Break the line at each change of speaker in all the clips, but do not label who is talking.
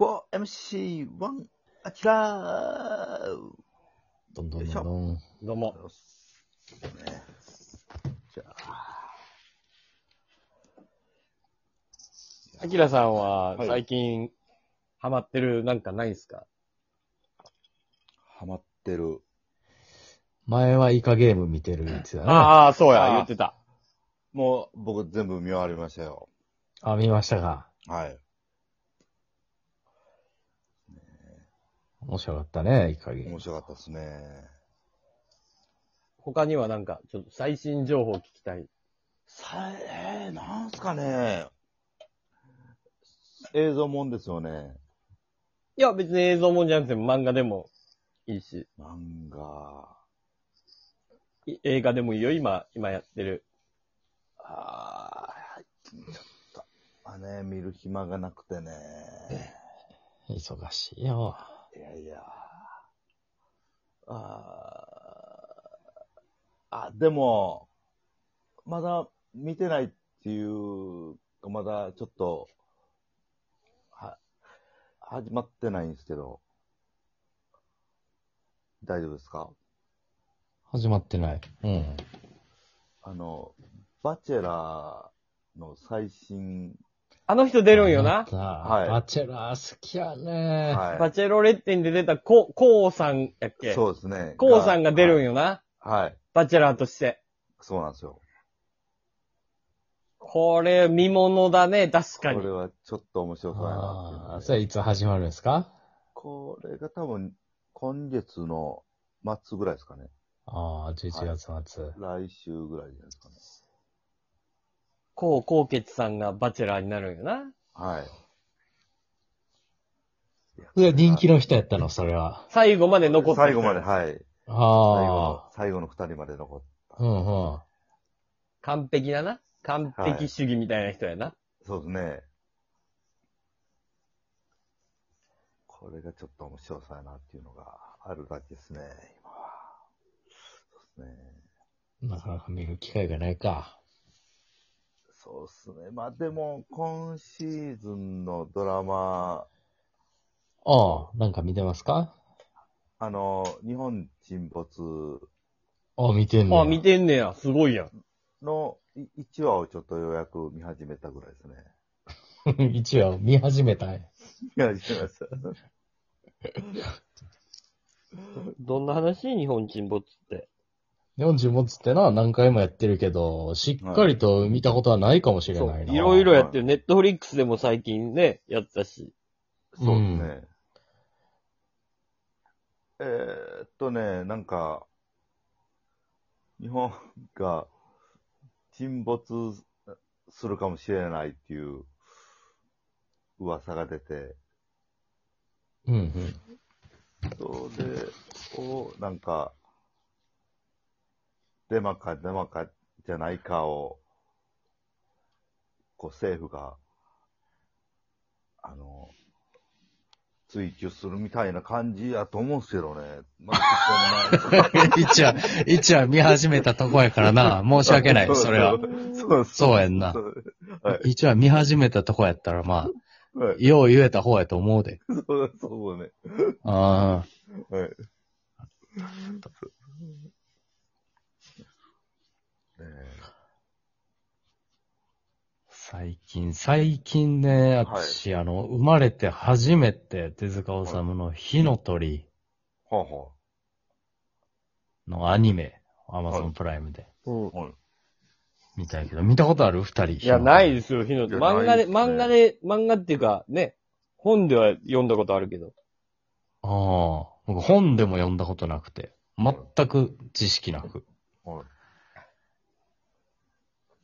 4MC1 あちらー
どんどんどんどん。
どうも。
ねじゃあ、
アキラさんは
はい
最近ハマってるなんかないんすか、
ハマってる。
前はイカゲーム見てるやつだね。あ
ああ、そうや、
あー
言ってた。
もう僕全部見終わりましたよ。
見ましたか。
はい。
面白かったね、イカゲーム。
面白かったですね。
他にはなんか、ちょっと最新情報聞きたい。
さえー、なんすかね。映像もんですよね。
いや、別に映像もんじゃなくても漫画でもいいし、
漫画。
い映画でもいいよ、今、今やってる。
あー、ちょっと、あね、見る暇がなくてね。
忙しいよ。
いやいや。あーあ、でも、まだ見てないっていうか、まだちょっと、は、始まってないんですけど、大丈夫ですか？
始まってない。うん。
あの、バチェラーの最新、
あの人出るんよな。
はい
バチェラー好きやね。
はい
バチェロレッテに出てたコ、コウさんやっけ？
そうですね。
コウさんが出るん
よ。
よな。
はい。
バチェラーとして。
そうなんですよ。
これ、見物だね、確かに
これ。はちょっと面白そうやなっていう
ああ、
ので
それいつ始まるんですか？
これが多分、今月の末ぐらいですかね。
ああ、11月末。
来週ぐらいじゃないですかね。
コウ、コウケツさんがバチェラーになるんよな。
はい。
うわ人気の人やったの、それは。
最後まで残って
最後まで、はい。最後
あ
の、最後の二人まで残っ
あ。うんうん。
完璧だな。完璧主義みたいな人やな。
そうですね。これがちょっと面白そうやなっていうのがあるだけですね、今は。そうですね。
なかなか見る機会がないか。
そうですね。まあでも、今シーズンのドラマ、
ああ、なんか見てますか？
あの、日本沈没
ああ、見てんの。
あ、見てんねや。すごいやん。
の1話をちょっとようやく見始めたぐらいですね。
一応見始めたんや。
見始めました。
どんな話？日本沈没って。
40持つってな、何回もやってるけど、しっかりと見たことはないかもしれ。ないな。
いろいろやってる。ネットフリックスでも最近ね、やってたし。
そうですね。えーっとね、なんか、日本が沈没するかもしれないっていう噂が出て、
うんうん。
それを、なんか、デマかデマかじゃないかを、こう政府が、あの、追求するみたいな感じやと思うんですけどね。まあ、
一話、一話見始めたとこやからな、申し訳ない、それは。
そう
そうやんな。一話見始めたとこやったら、まあ、
はい。
よう言えた方やと思うで。
そう、そうね。
ああ。
はい。
最近、最近ね、私、あの、生まれて初めて手塚治虫の火の鳥
え。はあ、は
のアニメ、アマゾンプライムで
うん。
あ。はい。
見たいけど、見たことある？二人。
いや、ないですよ、火の
いや
漫画で、
ないっすね
漫画で、漫画っていうか、ね、本では読んだことあるけど。
ああ。僕本でも読んだことなくて、全く知識なく。
はい。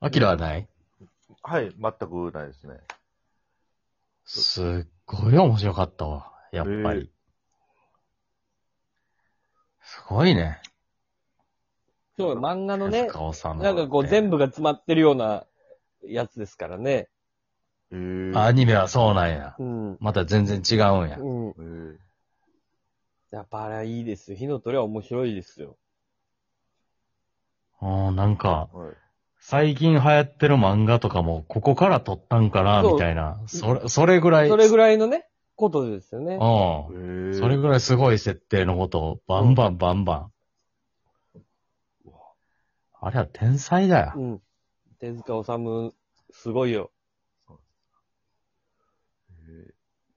アキラはない？
はい、全くないですね。
すっごい面白かったわ。やっぱり。すごいね。
そう、漫画の
手
ね、なんかこう全部が詰まってるようなやつですからね。
ええ
アニメはそうなんや。
うん。
また全然違うんや。
うん。
ええ
やっぱあれはいいですよ。火の鳥は面白いですよ。
ああ、なんか、
はい。
最近流行ってる漫画とかも、ここから撮ったんかな、
そう
みたいな。それ、それぐらい、
それぐらいのね、ことですよね。
うん。それぐらいすごい設定のことをバンバンバンバン。あれは天才だよ
う。ん。手塚治虫、すごいよ。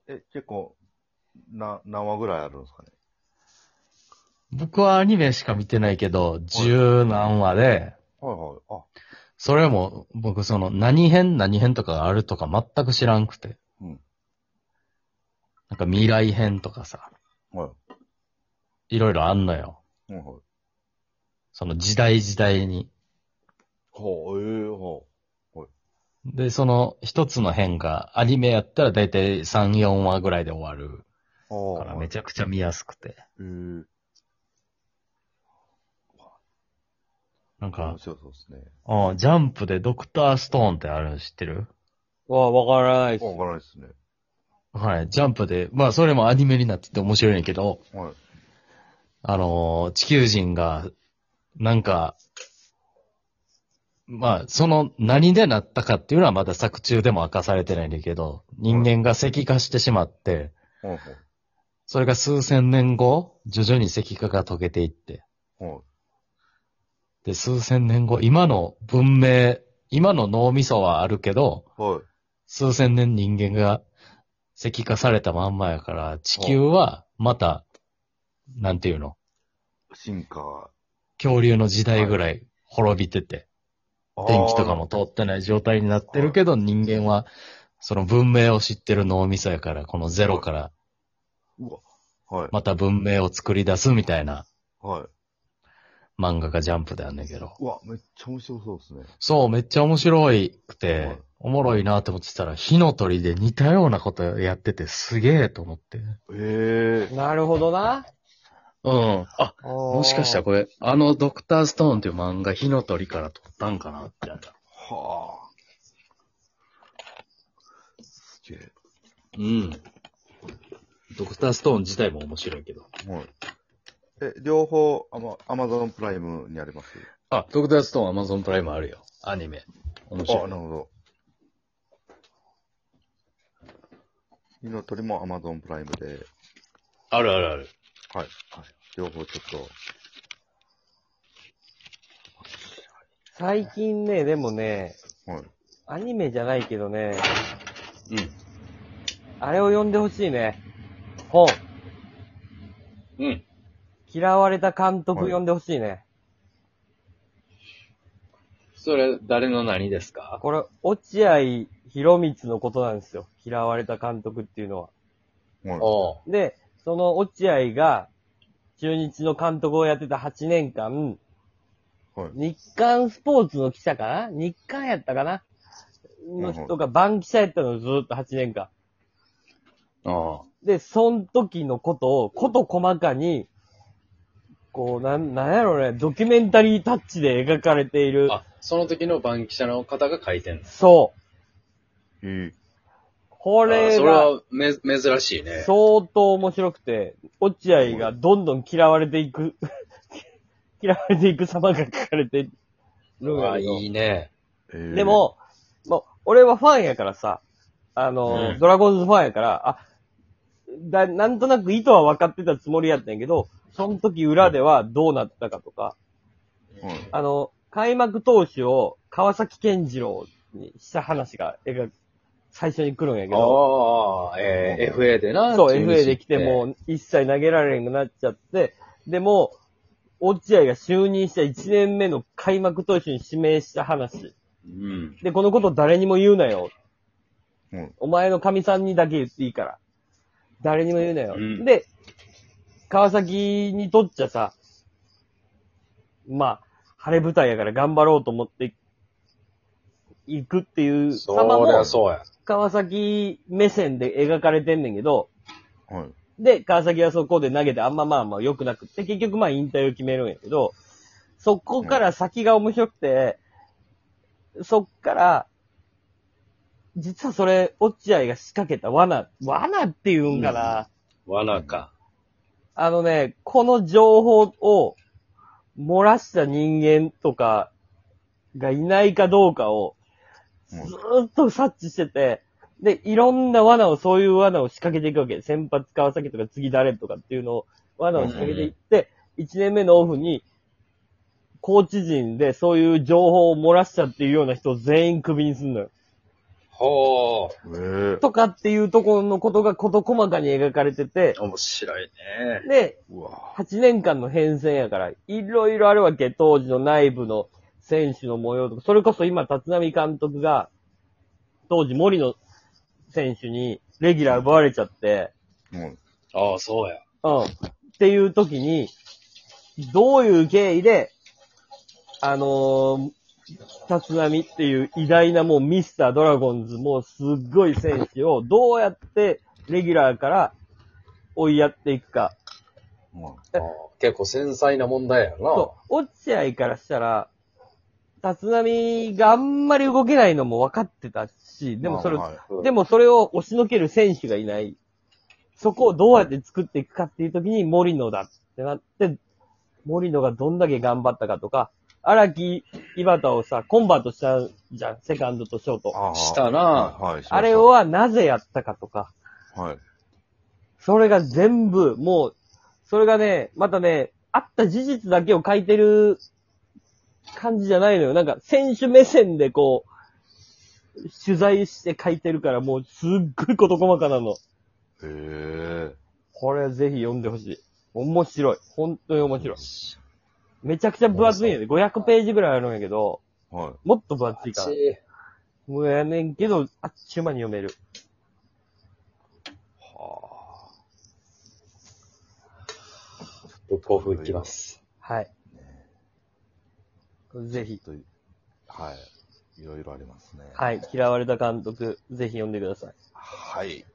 え、結構、な、何話ぐらいあるんですかね？
僕はアニメしか見てないけど、十何話で、
はいはい。あ、
それも僕その何編何編とかがあるとか全く知らんくて。
うん
なんか未来編とかさ、
はい。
いろいろあんのよ。
はいはい。
その時代時代に。
ほう、ええほ
で、その一つの編がアニメやったらだいたい3、4話ぐらいで終わる
う。
からめち
ゃ。
ゃくちゃ見やすくて。
へえ。
なんか
面、白そうですね。
あジャンプでドクターストーンってあるの知ってる？
わあ、わからないっす。
わからないですね。
はい、ジャンプで、まあそれもアニメになってて面白いんやけど、
はい。
あのー地球人が、なんか、まあ、その何でなったかっていうのはまだ作中でも明かされてないんだけど、人間が石化してしまって、
はい
それが数千年後、徐々に石化が溶けていって、
はい。はい。
で、数千年後、今の文明、今の脳みそはあるけど、
はい。
数千年人間が石化されたまんまやから、地球はまた、なんていうの、
進化。
恐竜の時代ぐらい滅びてて、電気とかも通ってない状態になってるけど、人間は、その文明を知ってる脳みそやから、このゼロから。
うわ。はい。
また文明を作り出すみたいな
はい。
漫画がジャンプであんねんけど。
うわ、めっちゃ面白そうですね。
そう、めっちゃ面白いく
は
て
い、
おもろいなって思ってたら、火の鳥で似たようなことやっててすげえと思って。
へえ。
なるほどな。
うん。あ、
も
もしかしたらこれ、あのドクターストーンっていう漫画、火の鳥から撮ったんかなみたいな。
はあ。すげえ。
うん。ドクターストーン自体も面白いけど。
はい。え、両方、アマ、アマゾンプライムにあります？
あ、ドクターストーンアマゾンプライムあるよ。アニメ。面白
あ、
い。
なるほど。火の鳥もアマゾンプライムで、
あるあるある。
はい。はい。両方ちょっと、
最近ね、でもね、
はい。
アニメじゃないけどね、
うん。
あれを読んでほしいね。本。
うん。
嫌われた監督読んでほしいね。
それ、誰の何ですか？
これ、落合博光のことなんですよ。嫌われた監督っていうのは。
はい。
おう。
で、その落合が、中日の監督をやってた8年間、
はい。
日刊スポーツの記者かな？日刊やったかな？の人が番記者やったのずーっと8年間。
あ
で、その時のことを、こと細かに、こう、なん、なんやろね、ドキュメンタリータッチで描かれている。
あ、その時の番記者の方が書いてんの
そう。
え
これ
それ
が、
はめ、珍しいね。
相当面白くて、落合がどんどん嫌われていく、嫌われていく様が書かれてるんや
あ、いいね。
えー
で、も、もう、俺はファンやからさ、あの、
うん
ドラゴンズファンやから、あ、だ、なんとなく意図は分かってたつもりやったんやけど、その時裏ではどうなったかとか、
はい。
あの、開幕投手を川崎健次郎にした話が描く最初に来るんやけど、
ああ、えー FA でな。
そう、
中日
FA で来てもう一切投げられなくなっちゃって、でも、落合が就任した1年目の開幕投手に指名した話。
うん。
で、このこと誰にも言うなよ。
うん。
お前の神さんにだけ言っていいから。誰にも言うなよ。
うん
で、川崎にとっちゃさ、まあ、晴れ舞台やから頑張ろうと思って行くっていう
そ
様も
りゃそうや。
川崎目線で描かれてんねんけど、
はい。
で、川崎はそこで投げてあんままあまあ良くなくって、結局まあ引退を決めるんやけど、そこから先が面白くて、そっから、実はそれ、落合が仕掛けた罠、罠っていうんかな。
罠か。
あのね、この情報を漏らした人間とかがいないかどうかをず
うん
ーっと察知してて、で、いろんな罠を、そういう罠を仕掛けていくわけ。先発川崎とか次誰とかっていうのを、罠を仕掛けていって、1年目のオフに、コーチ陣でそういう情報を漏らしちゃっていうような人を全員クビにすんのよ。
ほ
ええ
とかっていうところのことが事細かに描かれてて、
ー。面白いね。
で、
うわ
8年間の変遷やから、いろいろあるわけ。当時の内部の選手の模様とか、それこそ今、立浪監督が、当時森野選手にレギュラー奪われちゃって、
うん。
ああ、そうや。
うん。っていう時に、どういう経緯で、あのー、立浪っていう偉大なもうミスタードラゴンズもうすっごい選手をどうやってレギュラーから追いやっていくか。
うん
結構繊細な問題やな。
そう、落合からしたら、立浪があんまり動けないのも分かってたし、でもそれ、
はい
うん
でもそれを押しのける選手がいない。そこをどうやって作っていくかっていう時に森野だってなって、森野がどんだけ頑張ったかとか、荒木、井端をさ、コンバートしたじゃん、セカンドとショート。
ああ
したな
はいはい。しました
あれを、はなぜやったかとか、
はい。
それが全部、もう、それがね、またね、あった事実だけを書いてる感じじゃないのよ。なんか、選手目線でこう、取材して書いてるから、もう、すっごい事細かなの。
へえ。
これぜひ読んでほしい。面白い。本当に面白い。めちゃくちゃ分厚いんやで。500ページぐらいあるんやけど、
はい。
もっと分厚いから。もうやねんけど、あっちゅう間に読める。
は
ブックオフ行きます。
はい。ぜひ。
あ。はい。いろいろありますね。
はい。嫌われた監督、ぜひ読んでください。
はい。